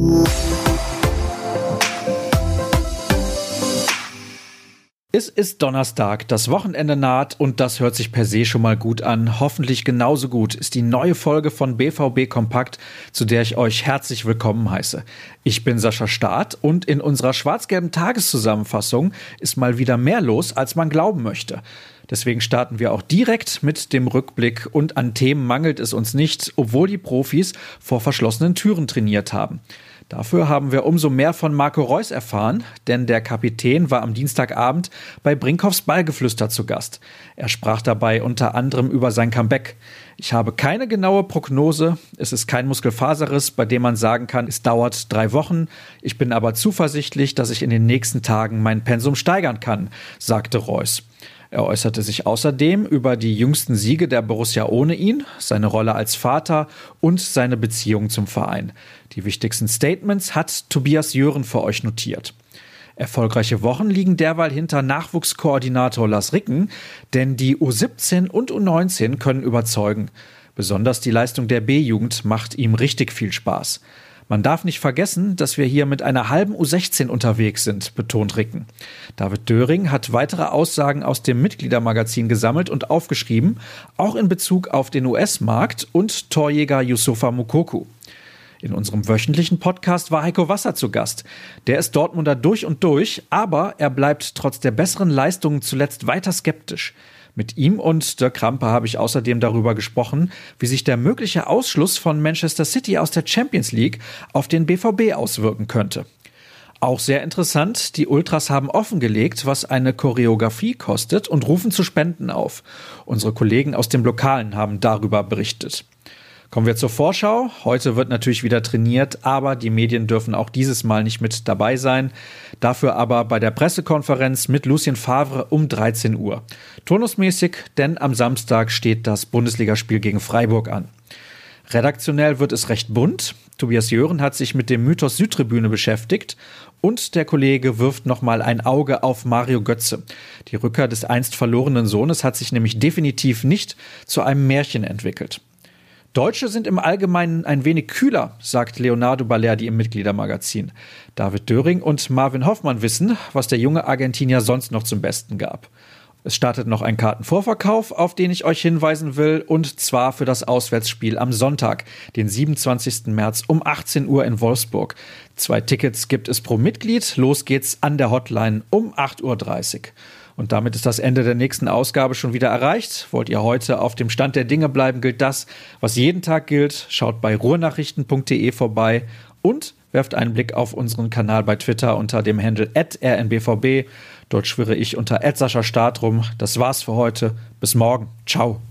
Mm-hmm. Es ist Donnerstag, das Wochenende naht und das hört sich per se schon mal gut an. Hoffentlich genauso gut ist die neue Folge von BVB Kompakt, zu der ich euch herzlich willkommen heiße. Ich bin Sascha Staat und in unserer schwarz-gelben Tageszusammenfassung ist mal wieder mehr los, als man glauben möchte. Deswegen starten wir auch direkt mit dem Rückblick und an Themen mangelt es uns nicht, obwohl die Profis vor verschlossenen Türen trainiert haben. Dafür haben wir umso mehr von Marco Reus erfahren, denn der Kapitän war am Dienstagabend bei Brinkhoffs Ballgeflüster zu Gast. Er sprach dabei unter anderem über sein Comeback. Ich habe keine genaue Prognose. Es ist kein Muskelfaserriss, bei dem man sagen kann, es dauert drei Wochen. Ich bin aber zuversichtlich, dass ich in den nächsten Tagen mein Pensum steigern kann, sagte Reus. Er äußerte sich außerdem über die jüngsten Siege der Borussia ohne ihn, seine Rolle als Vater und seine Beziehung zum Verein. Die wichtigsten Statements hat Tobias Jören für euch notiert. Erfolgreiche Wochen liegen derweil hinter Nachwuchskoordinator Lars Ricken, denn die U17 und U19 können überzeugen. Besonders die Leistung der B-Jugend macht ihm richtig viel Spaß. Man darf nicht vergessen, dass wir hier mit einer halben U16 unterwegs sind, betont Ricken. David Döring hat weitere Aussagen aus dem Mitgliedermagazin gesammelt und aufgeschrieben, auch in Bezug auf den US-Markt und Torjäger Yusufa Mukoku. In unserem wöchentlichen Podcast war Heiko Wasser zu Gast. Der ist Dortmunder durch und durch, aber er bleibt trotz der besseren Leistungen zuletzt weiter skeptisch. Mit ihm und Dirk Krampe habe ich außerdem darüber gesprochen, wie sich der mögliche Ausschluss von Manchester City aus der Champions League auf den BVB auswirken könnte. Auch sehr interessant, die Ultras haben offengelegt, was eine Choreografie kostet und rufen zu Spenden auf. Unsere Kollegen aus dem Lokalen haben darüber berichtet. Kommen wir zur Vorschau. Heute wird natürlich wieder trainiert, aber die Medien dürfen auch dieses Mal nicht mit dabei sein. Dafür aber bei der Pressekonferenz mit Lucien Favre um 13 Uhr. Turnusmäßig, denn am Samstag steht das Bundesligaspiel gegen Freiburg an. Redaktionell wird es recht bunt. Tobias Jören hat sich mit dem Mythos Südtribüne beschäftigt und der Kollege wirft nochmal ein Auge auf Mario Götze. Die Rückkehr des einst verlorenen Sohnes hat sich nämlich definitiv nicht zu einem Märchen entwickelt. Deutsche sind im Allgemeinen ein wenig kühler, sagt Leonardo Balerdi im Mitgliedermagazin. David Döring und Marvin Hoffmann wissen, was der junge Argentinier sonst noch zum Besten gab. Es startet noch ein Kartenvorverkauf, auf den ich euch hinweisen will, und zwar für das Auswärtsspiel am Sonntag, den 27. März um 18 Uhr in Wolfsburg. Zwei Tickets gibt es pro Mitglied. Los geht's an der Hotline um 8.30 Uhr. Und damit ist das Ende der nächsten Ausgabe schon wieder erreicht. Wollt ihr heute auf dem Stand der Dinge bleiben, gilt das, was jeden Tag gilt. Schaut bei ruhrnachrichten.de vorbei und werft einen Blick auf unseren Kanal bei Twitter unter dem Handle rnbvb. Dort schwirre ich unter Sascha Start rum. Das war's für heute. Bis morgen. Ciao.